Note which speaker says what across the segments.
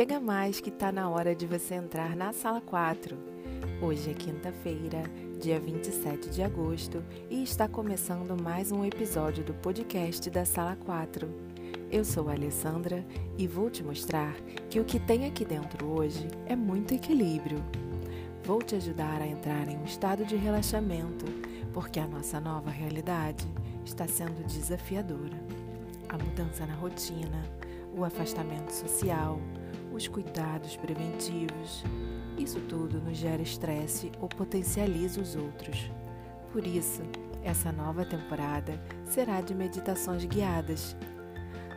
Speaker 1: Chega mais que está na hora de você entrar na sala 4. Hoje é quinta-feira, dia 27 de agosto, e está começando mais um episódio do podcast da Sala 4. Eu sou a Alessandra e vou te mostrar que o que tem aqui dentro hoje é muito equilíbrio. Vou te ajudar a entrar em um estado de relaxamento, porque a nossa nova realidade está sendo desafiadora. A mudança na rotina, o afastamento social, os cuidados preventivos. Isso tudo nos gera estresse ou potencializa os outros. Por isso, essa nova temporada será de meditações guiadas.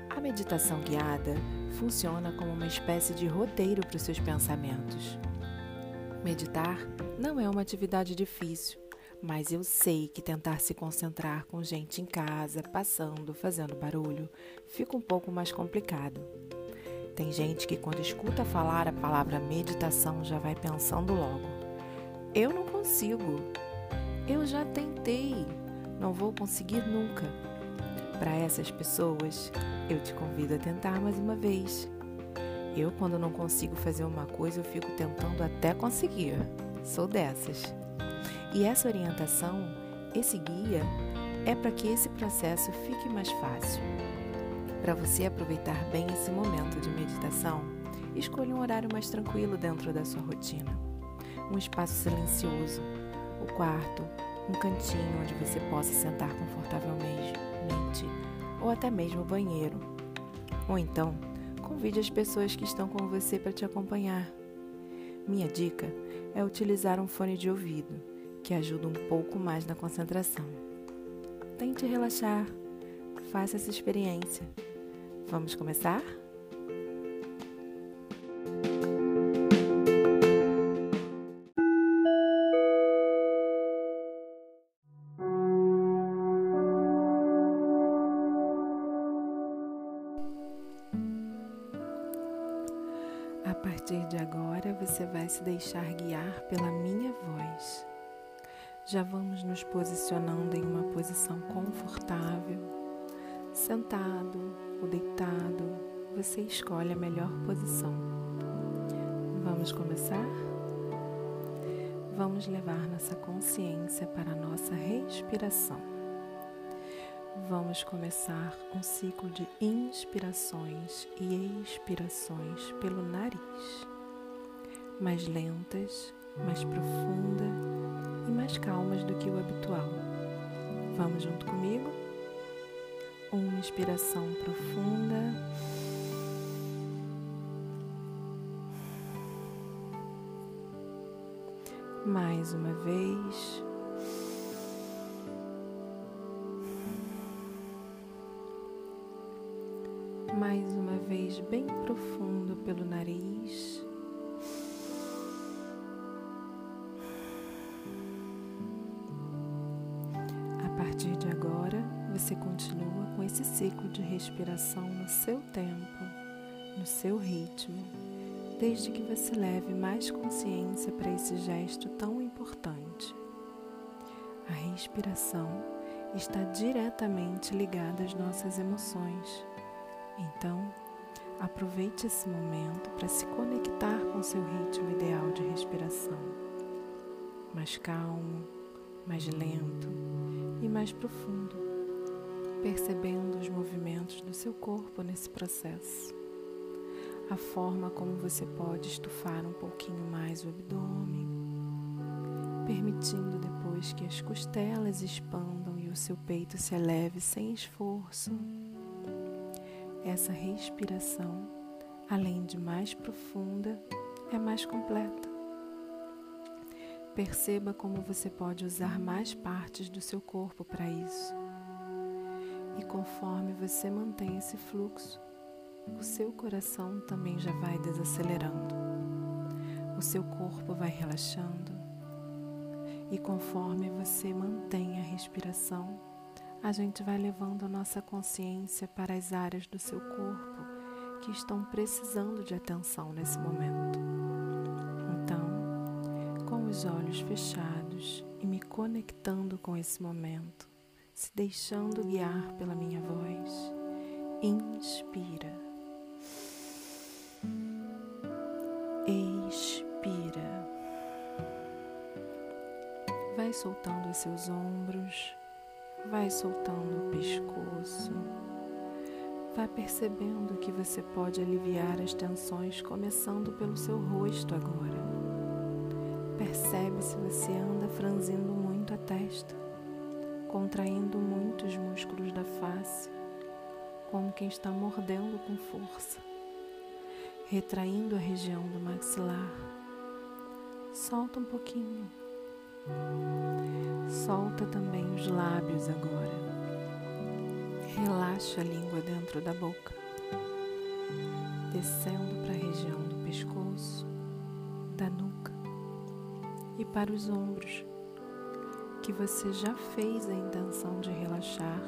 Speaker 1: A meditação guiada funciona como uma espécie de roteiro para os seus pensamentos. Meditar não é uma atividade difícil, mas eu sei que tentar se concentrar com gente em casa, passando, fazendo barulho, fica um pouco mais complicado. Tem gente que, quando escuta falar a palavra meditação, já vai pensando logo: eu não consigo, eu já tentei, não vou conseguir nunca. Para essas pessoas, eu te convido a tentar mais uma vez. Eu, quando não consigo fazer uma coisa, eu fico tentando até conseguir. Sou dessas. E essa orientação, esse guia, é para que esse processo fique mais fácil. Para você aproveitar bem esse momento de meditação, escolha um horário mais tranquilo dentro da sua rotina. Um espaço silencioso, o quarto, um cantinho onde você possa sentar confortavelmente, ou até mesmo o banheiro. Ou então, convide as pessoas que estão com você para te acompanhar. Minha dica é utilizar um fone de ouvido, que ajuda um pouco mais na concentração. Tente relaxar, faça essa experiência. Vamos começar? A partir de agora, você vai se deixar guiar pela minha voz. Já vamos nos posicionando em uma posição confortável sentado ou deitado, você escolhe a melhor posição. Vamos começar? Vamos levar nossa consciência para a nossa respiração. Vamos começar um ciclo de inspirações e expirações pelo nariz, mais lentas, mais profunda e mais calmas do que o habitual. Vamos junto comigo? Uma inspiração profunda. Mais uma vez. Mais uma vez, bem profundo pelo nariz. Esse ciclo de respiração no seu tempo, no seu ritmo, desde que você leve mais consciência para esse gesto tão importante. A respiração está diretamente ligada às nossas emoções. Então, aproveite esse momento para se conectar com seu ritmo ideal de respiração. Mais calmo, mais lento e mais profundo percebendo os movimentos do seu corpo nesse processo. A forma como você pode estufar um pouquinho mais o abdômen, permitindo depois que as costelas expandam e o seu peito se eleve sem esforço. Essa respiração, além de mais profunda, é mais completa. Perceba como você pode usar mais partes do seu corpo para isso. E conforme você mantém esse fluxo, o seu coração também já vai desacelerando. O seu corpo vai relaxando. E conforme você mantém a respiração, a gente vai levando a nossa consciência para as áreas do seu corpo que estão precisando de atenção nesse momento. Então, com os olhos fechados e me conectando com esse momento, se deixando guiar pela minha voz. Inspira. Expira. Vai soltando os seus ombros, vai soltando o pescoço. Vai percebendo que você pode aliviar as tensões começando pelo seu rosto agora. Percebe se você anda franzindo muito a testa contraindo muito os músculos da face, como quem está mordendo com força, retraindo a região do maxilar. Solta um pouquinho. Solta também os lábios agora. Relaxa a língua dentro da boca, descendo para a região do pescoço, da nuca e para os ombros, que você já fez a intenção de relaxar,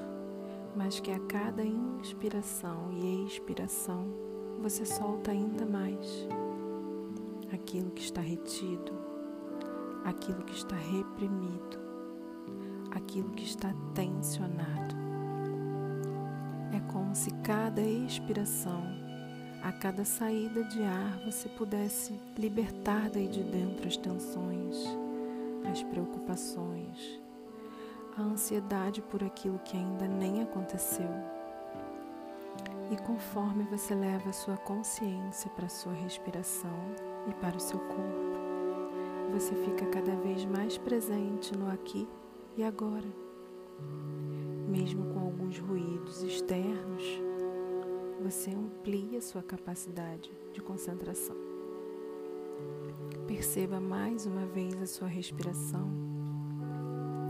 Speaker 1: mas que a cada inspiração e expiração você solta ainda mais aquilo que está retido, aquilo que está reprimido, aquilo que está tensionado. É como se cada expiração, a cada saída de ar, você pudesse libertar daí de dentro as tensões, as preocupações, a ansiedade por aquilo que ainda nem aconteceu. E conforme você leva a sua consciência para a sua respiração e para o seu corpo, você fica cada vez mais presente no aqui e agora mesmo com alguns ruídos externos, você amplia sua capacidade de concentração. Perceba mais uma vez a sua respiração,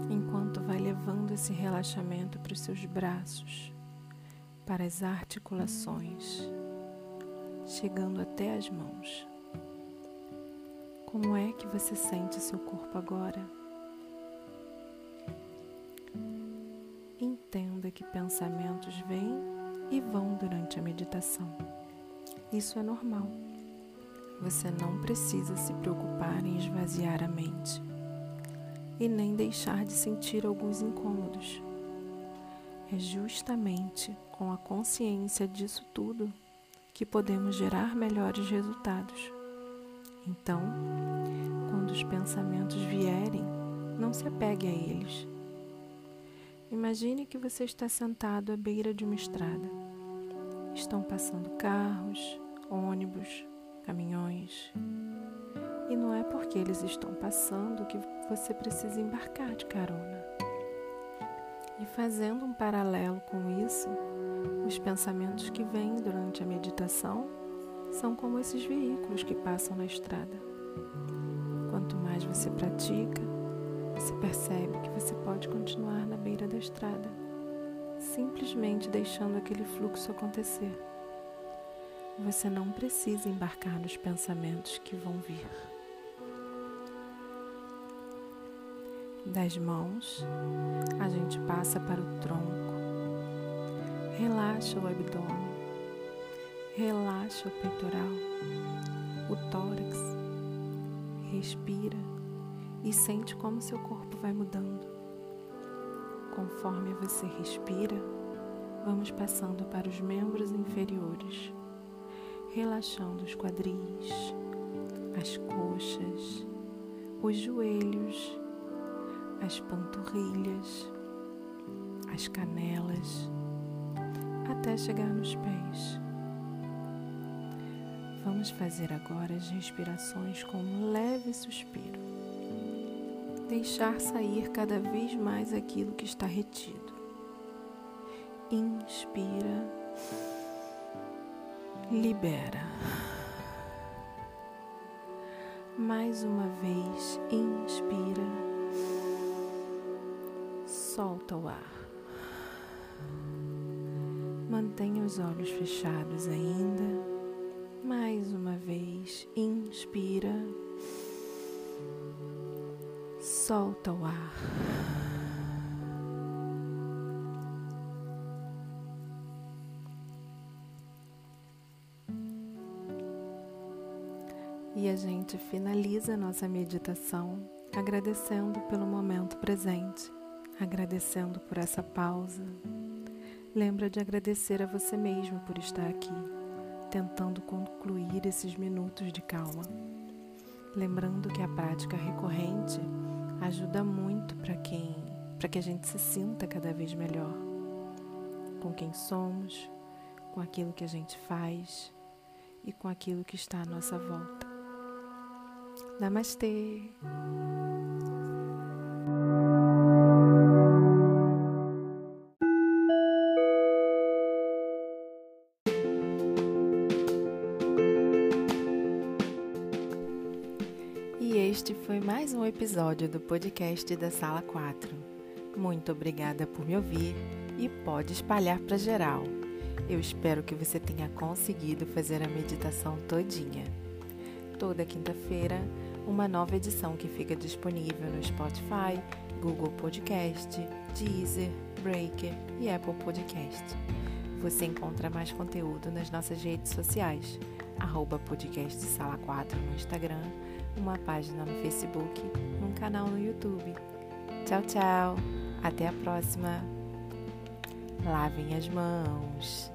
Speaker 1: enquanto vai levando esse relaxamento para os seus braços, para as articulações, chegando até as mãos. Como é que você sente seu corpo agora? Entenda que pensamentos vêm e vão durante a meditação. Isso é normal. Você não precisa se preocupar em esvaziar a mente e nem deixar de sentir alguns incômodos. É justamente com a consciência disso tudo que podemos gerar melhores resultados. Então, quando os pensamentos vierem, não se apegue a eles Imagine que você está sentado à beira de uma estrada. Estão passando carros, ônibus, caminhões. E não é porque eles estão passando que você precisa embarcar de carona. E fazendo um paralelo com isso, os pensamentos que vêm durante a meditação são como esses veículos que passam na estrada. Quanto mais você pratica, você percebe que você pode continuar na beira da estrada, simplesmente deixando aquele fluxo acontecer. Você não precisa embarcar nos pensamentos que vão vir. Das mãos, a gente passa para o tronco. Relaxa o abdômen. Relaxa o peitoral, o tórax. Respira e sente como seu corpo vai mudando. Conforme você respira, vamos passando para os membros inferiores, relaxando os quadris, as coxas, os joelhos, as panturrilhas, as canelas, até chegar nos pés. Vamos fazer agora as respirações com um leve suspiro deixar sair cada vez mais aquilo que está retido. Inspira, libera. Mais uma vez, inspira, solta o ar. Mantenha os olhos fechados ainda. Mais uma vez, inspira solta o ar. A gente finaliza nossa meditação agradecendo pelo momento presente, agradecendo por essa pausa. Lembra de agradecer a você mesmo por estar aqui, tentando concluir esses minutos de calma. Lembrando que a prática recorrente ajuda muito para quem, para que a gente se sinta cada vez melhor com quem somos, com aquilo que a gente faz e com aquilo que está à nossa volta. Namastê! E este foi mais um episódio do podcast da Sala 4. Muito obrigada por me ouvir e pode espalhar para geral. Eu espero que você tenha conseguido fazer a meditação todinha. Toda quinta-feira, uma nova edição que fica disponível no Spotify, Google Podcast, Deezer, Breaker e Apple Podcast. Você encontra mais conteúdo nas nossas redes sociais, arroba podcast Sala 4 no Instagram, uma página no Facebook, um canal no YouTube. Tchau, tchau! Até a próxima! Lavem as mãos.